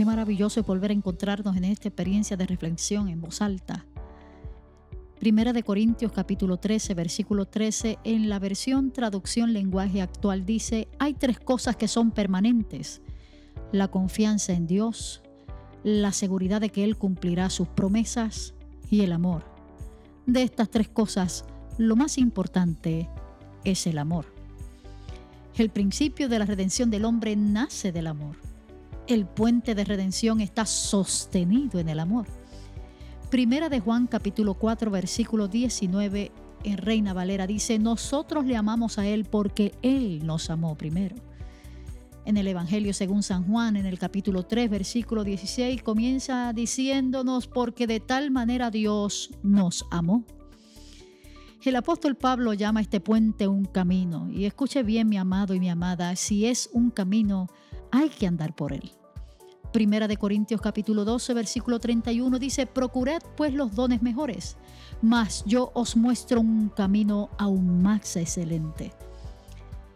Qué maravilloso es volver a encontrarnos en esta experiencia de reflexión en voz alta. Primera de Corintios capítulo 13, versículo 13, en la versión traducción lenguaje actual dice, hay tres cosas que son permanentes. La confianza en Dios, la seguridad de que Él cumplirá sus promesas y el amor. De estas tres cosas, lo más importante es el amor. El principio de la redención del hombre nace del amor. El puente de redención está sostenido en el amor. Primera de Juan capítulo 4 versículo 19 en Reina Valera dice, nosotros le amamos a Él porque Él nos amó primero. En el Evangelio según San Juan, en el capítulo 3, versículo 16, comienza diciéndonos, porque de tal manera Dios nos amó. El apóstol Pablo llama a este puente un camino, y escuche bien mi amado y mi amada, si es un camino, hay que andar por él. Primera de Corintios capítulo 12 versículo 31 dice, procurad pues los dones mejores, mas yo os muestro un camino aún más excelente.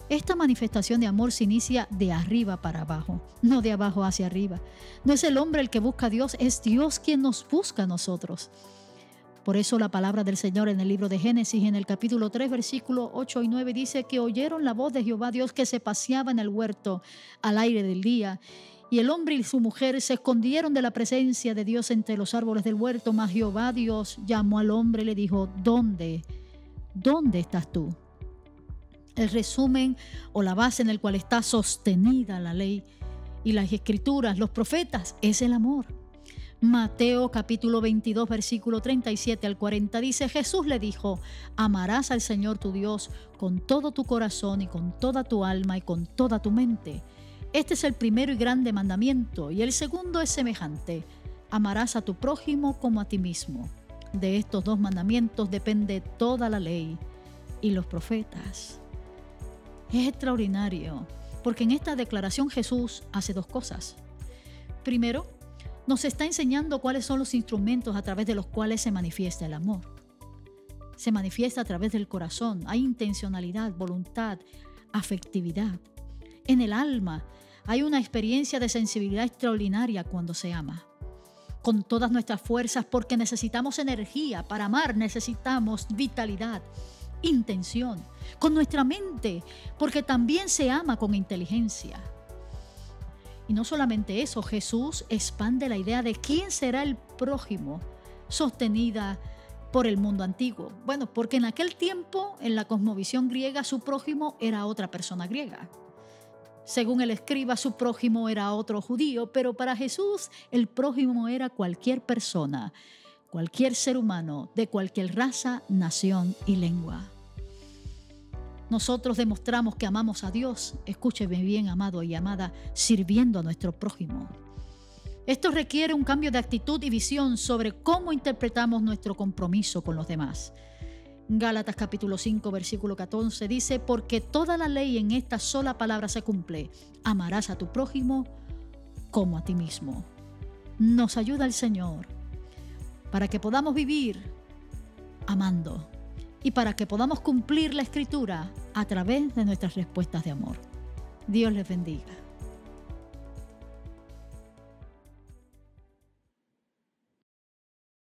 Esta manifestación de amor se inicia de arriba para abajo, no de abajo hacia arriba. No es el hombre el que busca a Dios, es Dios quien nos busca a nosotros. Por eso la palabra del Señor en el libro de Génesis, en el capítulo 3, versículo 8 y 9, dice que oyeron la voz de Jehová Dios que se paseaba en el huerto al aire del día y el hombre y su mujer se escondieron de la presencia de Dios entre los árboles del huerto, mas Jehová Dios llamó al hombre y le dijo, ¿dónde? ¿Dónde estás tú? El resumen o la base en el cual está sostenida la ley y las escrituras, los profetas, es el amor. Mateo capítulo 22 versículo 37 al 40 dice, Jesús le dijo, amarás al Señor tu Dios con todo tu corazón y con toda tu alma y con toda tu mente este es el primero y grande mandamiento, y el segundo es semejante. Amarás a tu prójimo como a ti mismo. De estos dos mandamientos depende toda la ley y los profetas. Es extraordinario, porque en esta declaración Jesús hace dos cosas. Primero, nos está enseñando cuáles son los instrumentos a través de los cuales se manifiesta el amor. Se manifiesta a través del corazón, hay intencionalidad, voluntad, afectividad. En el alma hay una experiencia de sensibilidad extraordinaria cuando se ama. Con todas nuestras fuerzas, porque necesitamos energía. Para amar necesitamos vitalidad, intención. Con nuestra mente, porque también se ama con inteligencia. Y no solamente eso, Jesús expande la idea de quién será el prójimo, sostenida por el mundo antiguo. Bueno, porque en aquel tiempo, en la cosmovisión griega, su prójimo era otra persona griega. Según el escriba, su prójimo era otro judío, pero para Jesús el prójimo era cualquier persona, cualquier ser humano, de cualquier raza, nación y lengua. Nosotros demostramos que amamos a Dios, escúcheme bien, amado y amada, sirviendo a nuestro prójimo. Esto requiere un cambio de actitud y visión sobre cómo interpretamos nuestro compromiso con los demás. Gálatas capítulo 5 versículo 14 dice, porque toda la ley en esta sola palabra se cumple, amarás a tu prójimo como a ti mismo. Nos ayuda el Señor para que podamos vivir amando y para que podamos cumplir la escritura a través de nuestras respuestas de amor. Dios les bendiga.